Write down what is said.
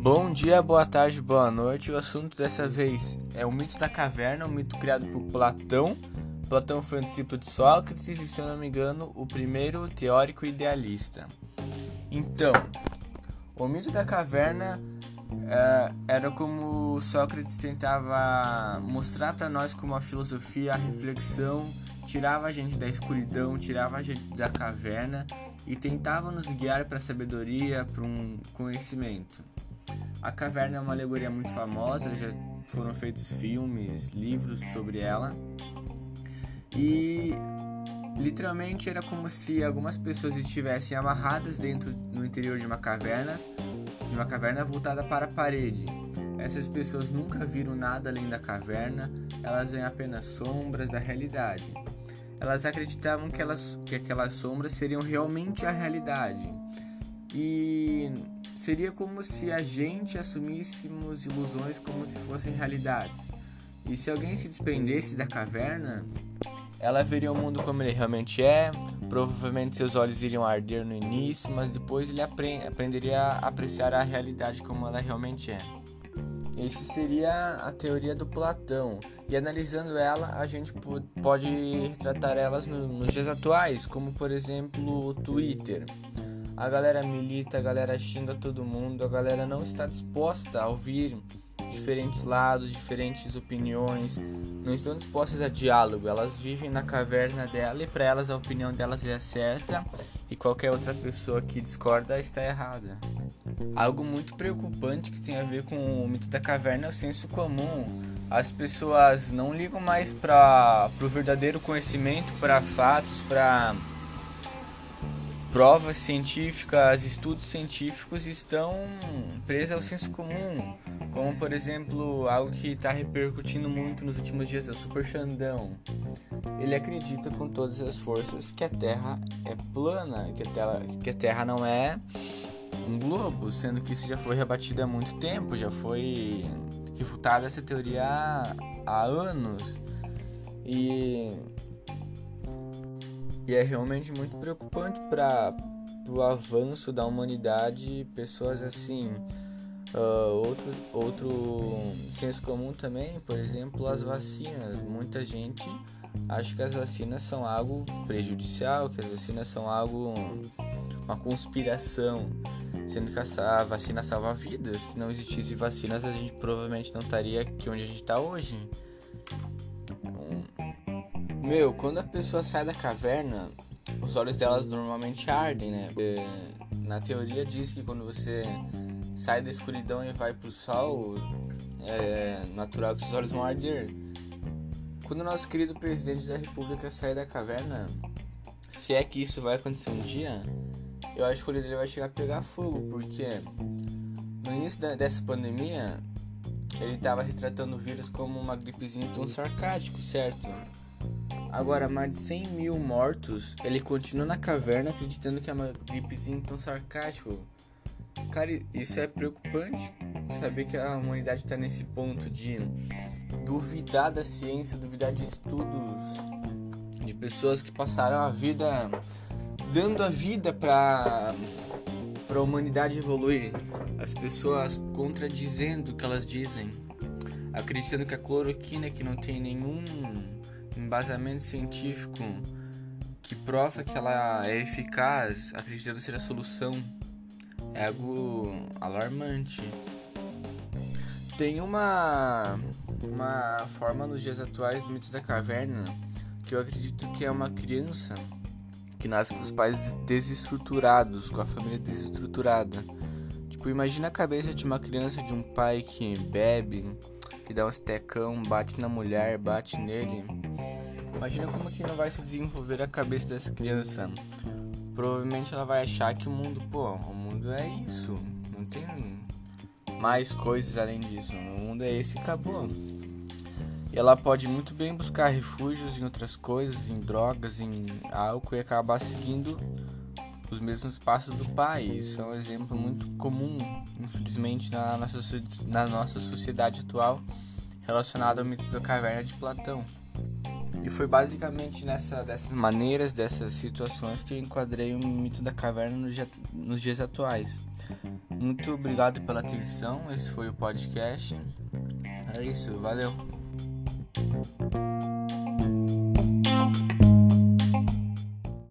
Bom dia, boa tarde, boa noite. O assunto dessa vez é o mito da caverna, um mito criado por Platão. Platão foi um discípulo de Sócrates e, se eu não me engano, o primeiro teórico idealista. Então, o mito da caverna é, era como Sócrates tentava mostrar para nós como a filosofia, a reflexão tirava a gente da escuridão, tirava a gente da caverna e tentava nos guiar para a sabedoria, para um conhecimento. A caverna é uma alegoria muito famosa, já foram feitos filmes, livros sobre ela. E literalmente era como se algumas pessoas estivessem amarradas dentro no interior de uma caverna, de uma caverna voltada para a parede. Essas pessoas nunca viram nada além da caverna, elas veem apenas sombras da realidade. Elas acreditavam que, elas, que aquelas sombras seriam realmente a realidade. E seria como se a gente assumíssemos ilusões como se fossem realidades. E se alguém se desprendesse da caverna, ela veria o mundo como ele realmente é. Provavelmente seus olhos iriam arder no início, mas depois ele aprenderia a apreciar a realidade como ela realmente é. Esse seria a teoria do Platão. E analisando ela, a gente pode retratar elas nos dias atuais, como por exemplo o Twitter. A galera milita, a galera xinga todo mundo, a galera não está disposta a ouvir diferentes lados, diferentes opiniões, não estão dispostas a diálogo. Elas vivem na caverna dela e para elas a opinião delas é certa e qualquer outra pessoa que discorda está errada. Algo muito preocupante que tem a ver com o mito da caverna é o senso comum. As pessoas não ligam mais para o verdadeiro conhecimento, para fatos, para provas científicas, estudos científicos estão presos ao senso comum, como por exemplo algo que está repercutindo muito nos últimos dias é o Super Xandão. Ele acredita com todas as forças que a Terra é plana, que a Terra, que a terra não é um globo, sendo que isso já foi rebatido há muito tempo, já foi refutada essa teoria há, há anos. E e é realmente muito preocupante para o avanço da humanidade, pessoas assim. Uh, outro, outro senso comum também, por exemplo, as vacinas. Muita gente acha que as vacinas são algo prejudicial, que as vacinas são algo uma conspiração, sendo que a vacina salva vidas. Se não existisse vacinas, a gente provavelmente não estaria aqui onde a gente está hoje. Meu, quando a pessoa sai da caverna, os olhos delas normalmente ardem, né? Na teoria diz que quando você sai da escuridão e vai pro sol, é natural que seus olhos vão arder. Quando o nosso querido presidente da república sair da caverna, se é que isso vai acontecer um dia, eu acho que o olho dele vai chegar a pegar fogo, porque no início dessa pandemia, ele estava retratando o vírus como uma gripezinha tão sarcástico, certo? Agora, mais de 100 mil mortos, ele continua na caverna acreditando que é uma gripezinha tão sarcástico. Cara, isso é preocupante. Saber que a humanidade está nesse ponto de duvidar da ciência, duvidar de estudos de pessoas que passaram a vida dando a vida para para a humanidade evoluir. As pessoas contradizendo o que elas dizem, acreditando que a cloroquina que não tem nenhum embasamento científico que prova que ela é eficaz, acreditando ser a solução, é algo alarmante. Tem uma, uma forma nos dias atuais do mito da caverna que eu acredito que é uma criança que nasce com os pais desestruturados, com a família desestruturada. Tipo, imagina a cabeça de uma criança de um pai que bebe, que dá um estecão, bate na mulher, bate nele Imagina como que não vai se desenvolver a cabeça dessa criança. Provavelmente ela vai achar que o mundo, pô, o mundo é isso. Não tem mais coisas além disso. O mundo é esse e acabou. E ela pode muito bem buscar refúgios em outras coisas, em drogas, em álcool e acabar seguindo os mesmos passos do pai. Isso é um exemplo muito comum, infelizmente, na nossa, na nossa sociedade atual relacionado ao mito da caverna de Platão. E foi basicamente nessa, dessas maneiras, dessas situações que eu enquadrei o mito da caverna nos, nos dias atuais. Muito obrigado pela atenção. Esse foi o podcast. É isso, valeu.